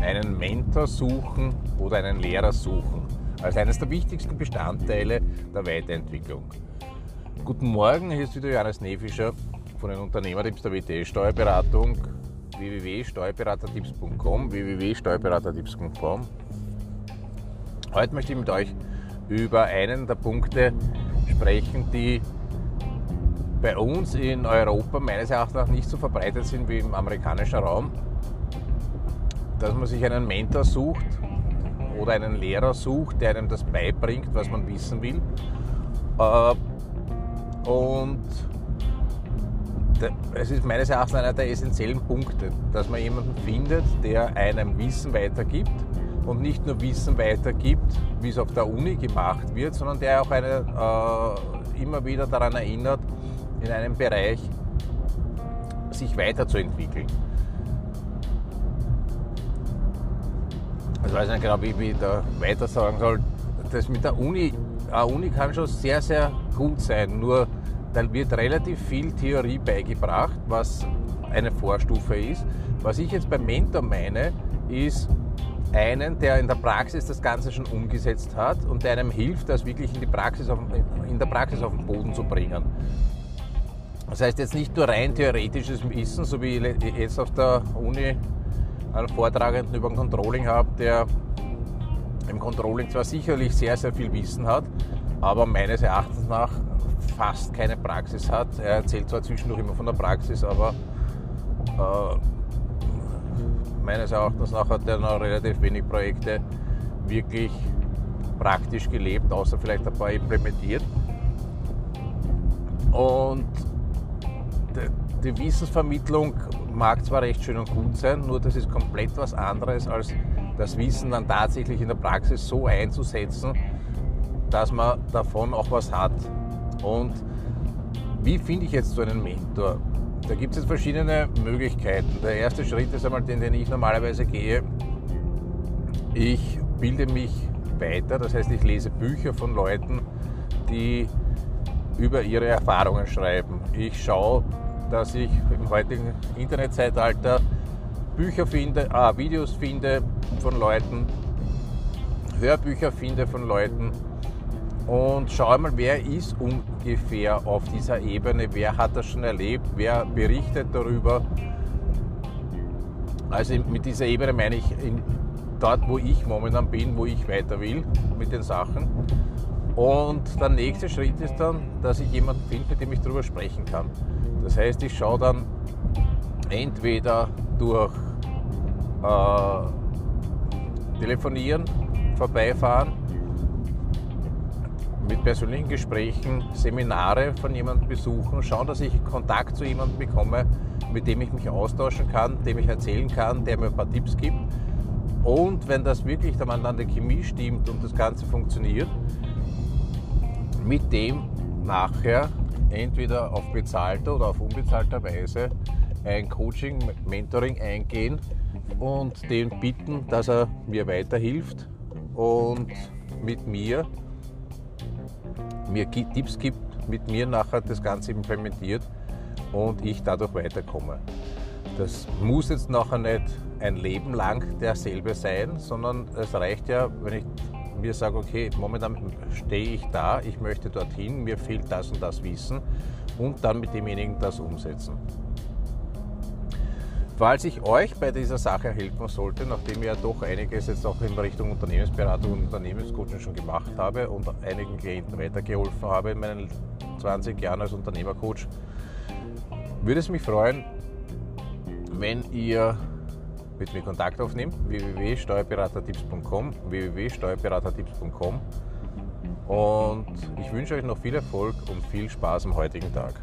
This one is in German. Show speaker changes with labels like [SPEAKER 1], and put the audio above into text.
[SPEAKER 1] Einen Mentor suchen oder einen Lehrer suchen als eines der wichtigsten Bestandteile der Weiterentwicklung. Guten Morgen, hier ist wieder Johannes Nefischer von den Unternehmertipps der WTS Steuerberatung www.steuerberatertipps.com www.steuerberatertipps.com Heute möchte ich mit euch über einen der Punkte sprechen, die bei uns in Europa meines Erachtens nicht so verbreitet sind wie im amerikanischen Raum, dass man sich einen Mentor sucht oder einen Lehrer sucht, der einem das beibringt, was man wissen will. Äh, und es ist meines Erachtens einer der essentiellen Punkte, dass man jemanden findet, der einem Wissen weitergibt und nicht nur Wissen weitergibt, wie es auf der Uni gemacht wird, sondern der auch eine, äh, immer wieder daran erinnert, in einem Bereich sich weiterzuentwickeln. Ich weiß nicht genau, wie ich da weiter sagen soll. Das mit der Uni, eine Uni kann schon sehr, sehr gut sein, nur da wird relativ viel Theorie beigebracht, was eine Vorstufe ist. Was ich jetzt beim Mentor meine, ist einen, der in der Praxis das Ganze schon umgesetzt hat und der einem hilft, das wirklich in, die Praxis auf, in der Praxis auf den Boden zu bringen. Das heißt jetzt nicht nur rein theoretisches Wissen, so wie ich jetzt auf der Uni einen Vortragenden über ein Controlling habe, der im Controlling zwar sicherlich sehr, sehr viel Wissen hat, aber meines Erachtens nach fast keine Praxis hat. Er erzählt zwar zwischendurch immer von der Praxis, aber äh, meines Erachtens nach hat er noch relativ wenig Projekte wirklich praktisch gelebt, außer vielleicht ein paar implementiert. Und die Wissensvermittlung mag zwar recht schön und gut sein, nur das ist komplett was anderes, als das Wissen dann tatsächlich in der Praxis so einzusetzen, dass man davon auch was hat. Und wie finde ich jetzt so einen Mentor? Da gibt es jetzt verschiedene Möglichkeiten. Der erste Schritt ist einmal den, den ich normalerweise gehe. Ich bilde mich weiter, das heißt, ich lese Bücher von Leuten, die über ihre Erfahrungen schreiben. Ich schaue, dass ich im heutigen Internetzeitalter Bücher finde, ah, Videos finde von Leuten, Hörbücher finde von Leuten und schaue mal, wer ist ungefähr auf dieser Ebene, wer hat das schon erlebt, wer berichtet darüber. Also mit dieser Ebene meine ich in, dort, wo ich momentan bin, wo ich weiter will mit den Sachen. Und der nächste Schritt ist dann, dass ich jemanden finde, mit dem ich darüber sprechen kann. Das heißt, ich schaue dann entweder durch äh, Telefonieren, Vorbeifahren, mit persönlichen Gesprächen, Seminare von jemandem besuchen, schauen, dass ich Kontakt zu jemandem bekomme, mit dem ich mich austauschen kann, dem ich erzählen kann, der mir ein paar Tipps gibt. Und wenn das wirklich dann an der Chemie stimmt und das Ganze funktioniert, mit dem nachher entweder auf bezahlter oder auf unbezahlter Weise ein Coaching, Mentoring eingehen und den bitten, dass er mir weiterhilft und mit mir mir Tipps gibt, mit mir nachher das Ganze implementiert und ich dadurch weiterkomme. Das muss jetzt nachher nicht ein Leben lang derselbe sein, sondern es reicht ja, wenn ich mir sage, okay, momentan stehe ich da, ich möchte dorthin, mir fehlt das und das Wissen und dann mit demjenigen das umsetzen. Falls ich euch bei dieser Sache helfen sollte, nachdem ich ja doch einiges jetzt auch in Richtung Unternehmensberatung und Unternehmenscoaching schon gemacht habe und einigen Klienten weitergeholfen habe in meinen 20 Jahren als Unternehmercoach, würde es mich freuen, wenn ihr mit mir Kontakt aufnimmt, www.steuerberatertipps.com, www.steuerberatertipps.com und ich wünsche euch noch viel Erfolg und viel Spaß am heutigen Tag.